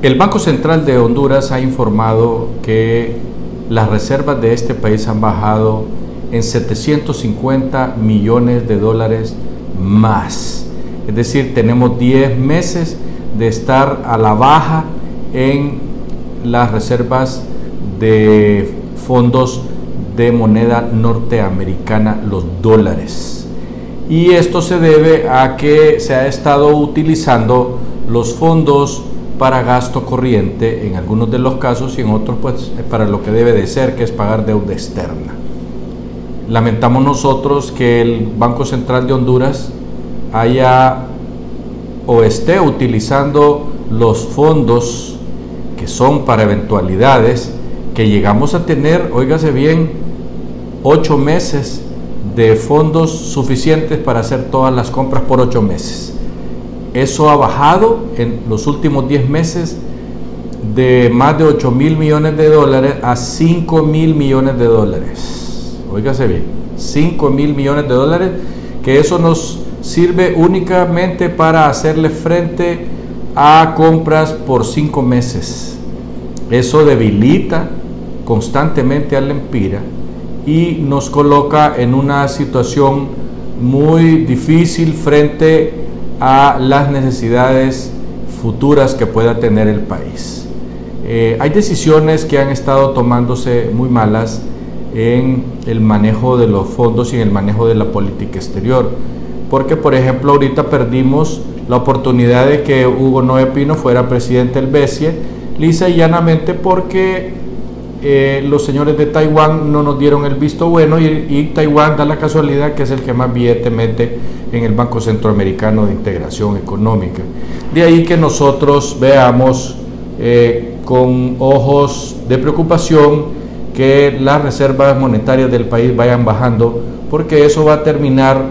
El Banco Central de Honduras ha informado que las reservas de este país han bajado en 750 millones de dólares más. Es decir, tenemos 10 meses de estar a la baja en las reservas de fondos de moneda norteamericana, los dólares. Y esto se debe a que se ha estado utilizando los fondos para gasto corriente en algunos de los casos y en otros pues para lo que debe de ser, que es pagar deuda externa. Lamentamos nosotros que el Banco Central de Honduras haya o esté utilizando los fondos que son para eventualidades que llegamos a tener, óigase bien, ocho meses de fondos suficientes para hacer todas las compras por ocho meses. Eso ha bajado en los últimos 10 meses de más de 8 mil millones de dólares a 5 mil millones de dólares. Óigase bien, 5 mil millones de dólares, que eso nos sirve únicamente para hacerle frente a compras por 5 meses. Eso debilita constantemente al Empira y nos coloca en una situación muy difícil frente a las necesidades futuras que pueda tener el país. Eh, hay decisiones que han estado tomándose muy malas en el manejo de los fondos y en el manejo de la política exterior, porque por ejemplo ahorita perdimos la oportunidad de que Hugo Noé Pino fuera presidente del BESIE, lisa y llanamente porque eh, los señores de Taiwán no nos dieron el visto bueno y, Taiwán da la casualidad que es el que más billete mete en el Banco Centroamericano de Integración Económica. De ahí que nosotros veamos eh, con ojos de preocupación que las reservas monetarias del país vayan bajando, porque eso va a terminar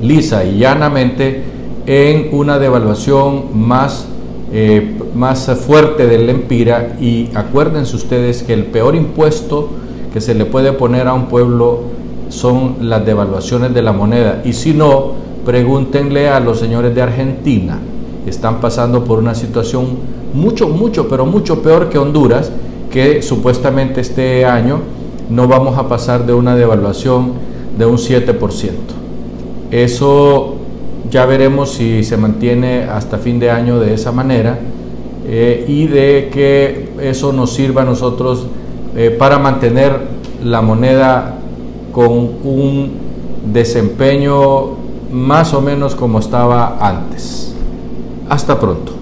lisa y llanamente en una devaluación más eh, más fuerte del Empira y acuérdense ustedes que el peor impuesto que se le puede poner a un pueblo son las devaluaciones de la moneda y si no, pregúntenle a los señores de Argentina, están pasando por una situación mucho, mucho, pero mucho peor que Honduras, que supuestamente este año no vamos a pasar de una devaluación de un 7%. Eso ya veremos si se mantiene hasta fin de año de esa manera eh, y de que eso nos sirva a nosotros eh, para mantener la moneda con un desempeño más o menos como estaba antes. Hasta pronto.